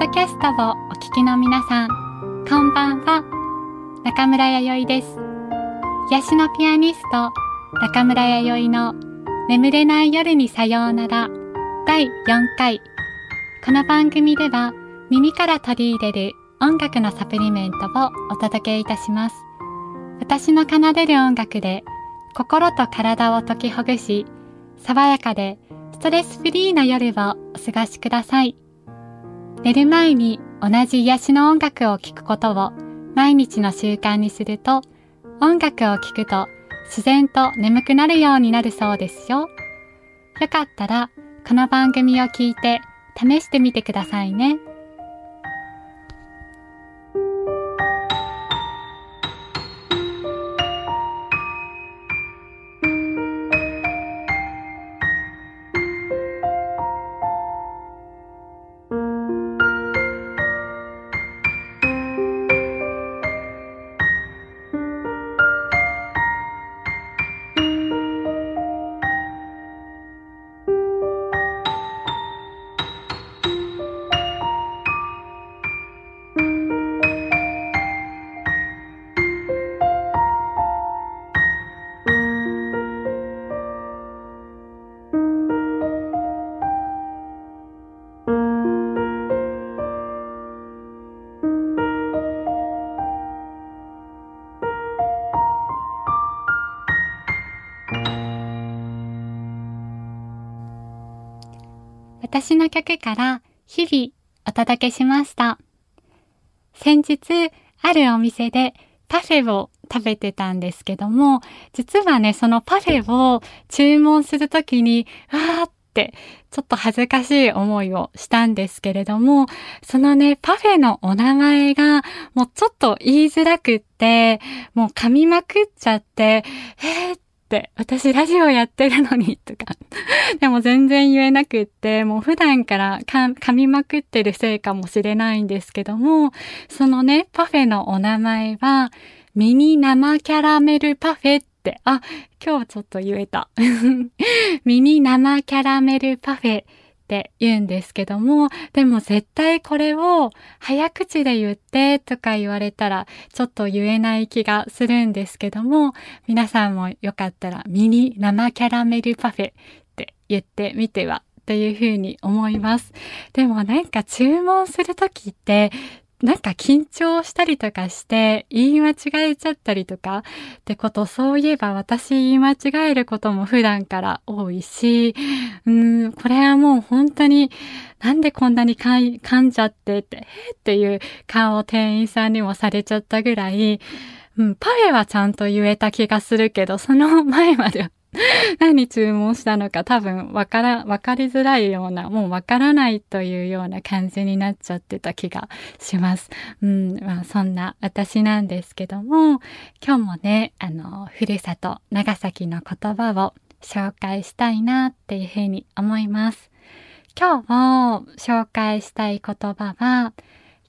ドキャストをお聞きの皆さん、こんばんは。中村弥生です。癒しのピアニスト、中村弥生の眠れない夜にさようなら第4回。この番組では耳から取り入れる音楽のサプリメントをお届けいたします。私の奏でる音楽で心と体を解きほぐし、爽やかでストレスフリーな夜をお過ごしください。寝る前に同じ癒しの音楽を聴くことを毎日の習慣にすると、音楽を聴くと自然と眠くなるようになるそうですよ。よかったら、この番組を聞いて試してみてくださいね。私の曲から日々お届けしました。先日、あるお店でパフェを食べてたんですけども、実はね、そのパフェを注文するときに、わーって、ちょっと恥ずかしい思いをしたんですけれども、そのね、パフェのお名前が、もうちょっと言いづらくって、もう噛みまくっちゃって、えー、私ラジオやってるのに、とか。でも全然言えなくって、もう普段から噛みまくってるせいかもしれないんですけども、そのね、パフェのお名前は、ミニ生キャラメルパフェって、あ、今日ちょっと言えた。ミニ生キャラメルパフェって言うんですけども、でも絶対これを早口で言ってとか言われたらちょっと言えない気がするんですけども、皆さんもよかったらミニ生キャラメルパフェって言ってみてはというふうに思います。でもなんか注文するときってなんか緊張したりとかして言い間違えちゃったりとかってことそういえば私言い間違えることも普段から多いし、うん、これはもう本当になんでこんなに噛んじゃってって、っていう顔を店員さんにもされちゃったぐらい、うん、パフェはちゃんと言えた気がするけど、その前までは 何注文したのか多分わから、わかりづらいような、もうわからないというような感じになっちゃってた気がします。うん、まあそんな私なんですけども、今日もね、あの、ふるさと長崎の言葉を紹介したいなっていうふうに思います。今日紹介したい言葉は、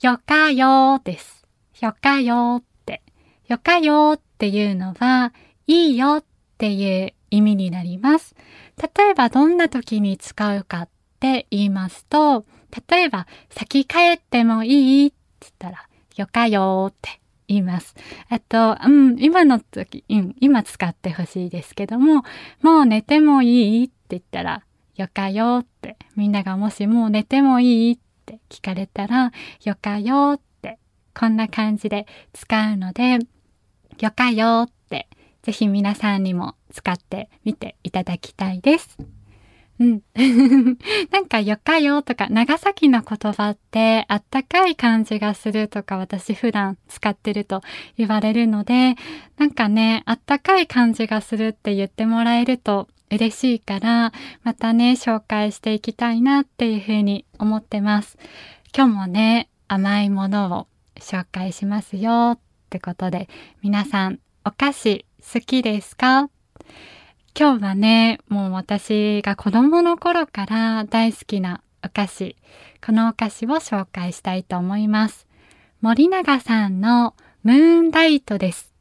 よかよです。よかよって。よかよっていうのは、いいよっていう意味になります。例えばどんな時に使うかって言いますと、例えば先帰ってもいいって言ったら、よかよーって言います。あと、うん、今の時、うん、今使ってほしいですけども、もう寝てもいいって言ったら、よかよって、みんながもしもう寝てもいいって聞かれたら、よかよって、こんな感じで使うので、よかよって、ぜひ皆さんにも使ってみていただきたいです。うん。なんかよかよとか、長崎の言葉ってあったかい感じがするとか私普段使ってると言われるので、なんかね、あったかい感じがするって言ってもらえると嬉しいから、またね、紹介していきたいなっていうふうに思ってます。今日もね、甘いものを紹介しますよってことで、皆さんお菓子好きですか？今日はね、もう私が子供の頃から大好きなお菓子、このお菓子を紹介したいと思います。森永さんのムーンライトです。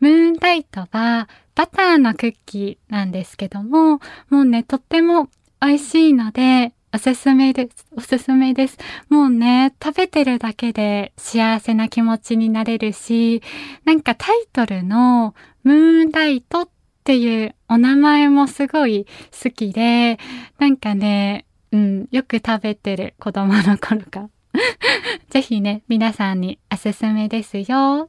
ムーンライトはバターのクッキーなんですけども、もうね、とっても美味しいので、おすすめです。おすすめです。もうね、食べてるだけで幸せな気持ちになれるし、なんかタイトルのムーンライトっっていうお名前もすごい好きで、なんかね、うん、よく食べてる子供の頃か。ぜひね、皆さんにおすすめですよ。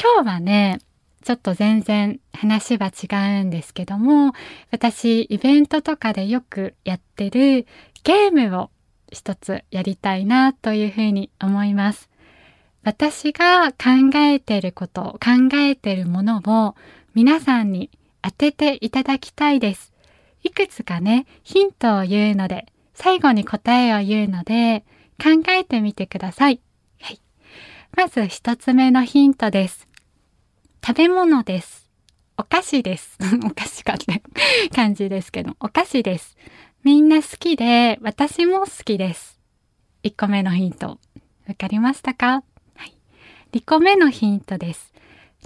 今日はね、ちょっと全然話は違うんですけども、私、イベントとかでよくやってるゲームを一つやりたいなというふうに思います。私が考えてること、考えてるものを皆さんに当てていただきたいです。いくつかね、ヒントを言うので、最後に答えを言うので、考えてみてください。はい。まず一つ目のヒントです。食べ物です。お菓子です。お菓子かって感じですけど、お菓子です。みんな好きで、私も好きです。1個目のヒント。わかりましたか？はい。2個目のヒントです。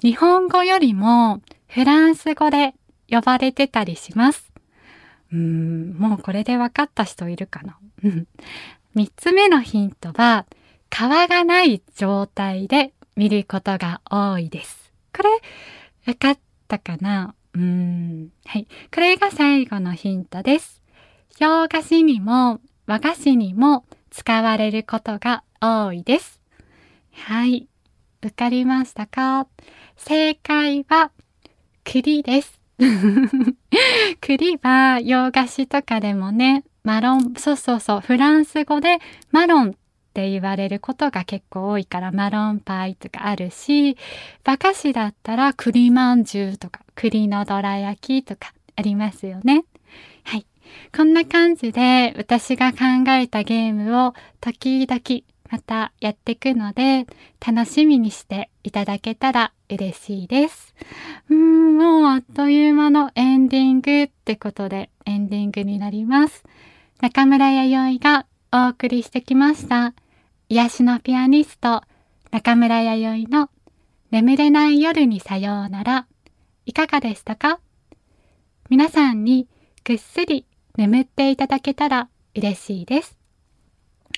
日本語よりもフランス語で呼ばれてたりします。うん、もうこれで分かった人いるかな？3つ目のヒントは、皮がない状態で見ることが多いです。これ、わかったかな？うん。はい。これが最後のヒントです。洋菓子にも和菓子にも使われることが多いです。はい。わかりましたか？正解は、栗です。栗は洋菓子とかでもね、マロン、そうそうそう、フランス語でマロンって言われることが結構多いからマロンパイとかあるし、和菓子だったら栗まんじゅうとか栗のどら焼きとかありますよね。はい。こんな感じで私が考えたゲームを時々またやっていくので楽しみにしていただけたら嬉しいです。うん、もうあっという間のエンディングってことでエンディングになります。中村弥生がお送りしてきました。癒しのピアニスト、中村弥生の眠れない夜にさようなら、いかがでしたか？皆さんにぐっすり眠っていただけたら嬉しいです。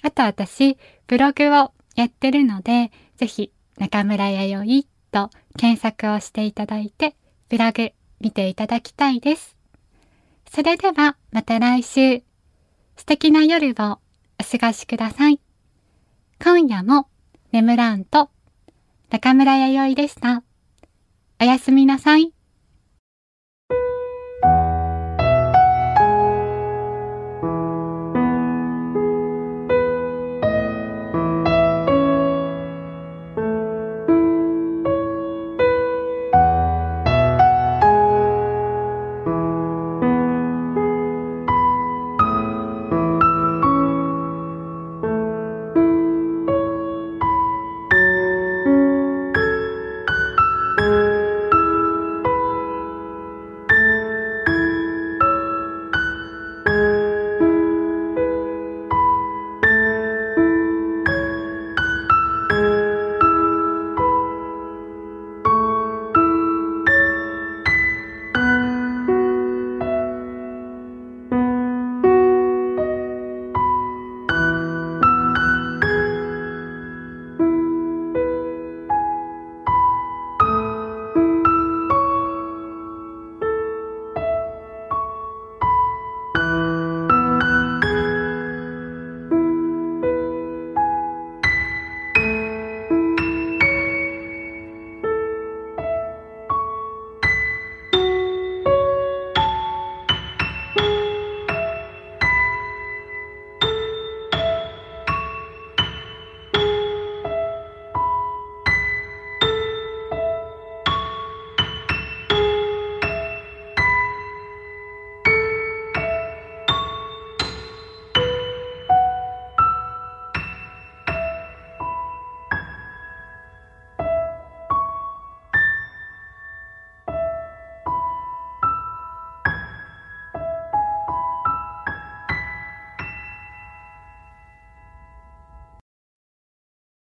あと私、ブログをやってるので、ぜひ中村弥生と検索をしていただいて、ブログ見ていただきたいです。それではまた来週、素敵な夜をお過ごしください。今夜も眠らんと中村弥生でした。おやすみなさい。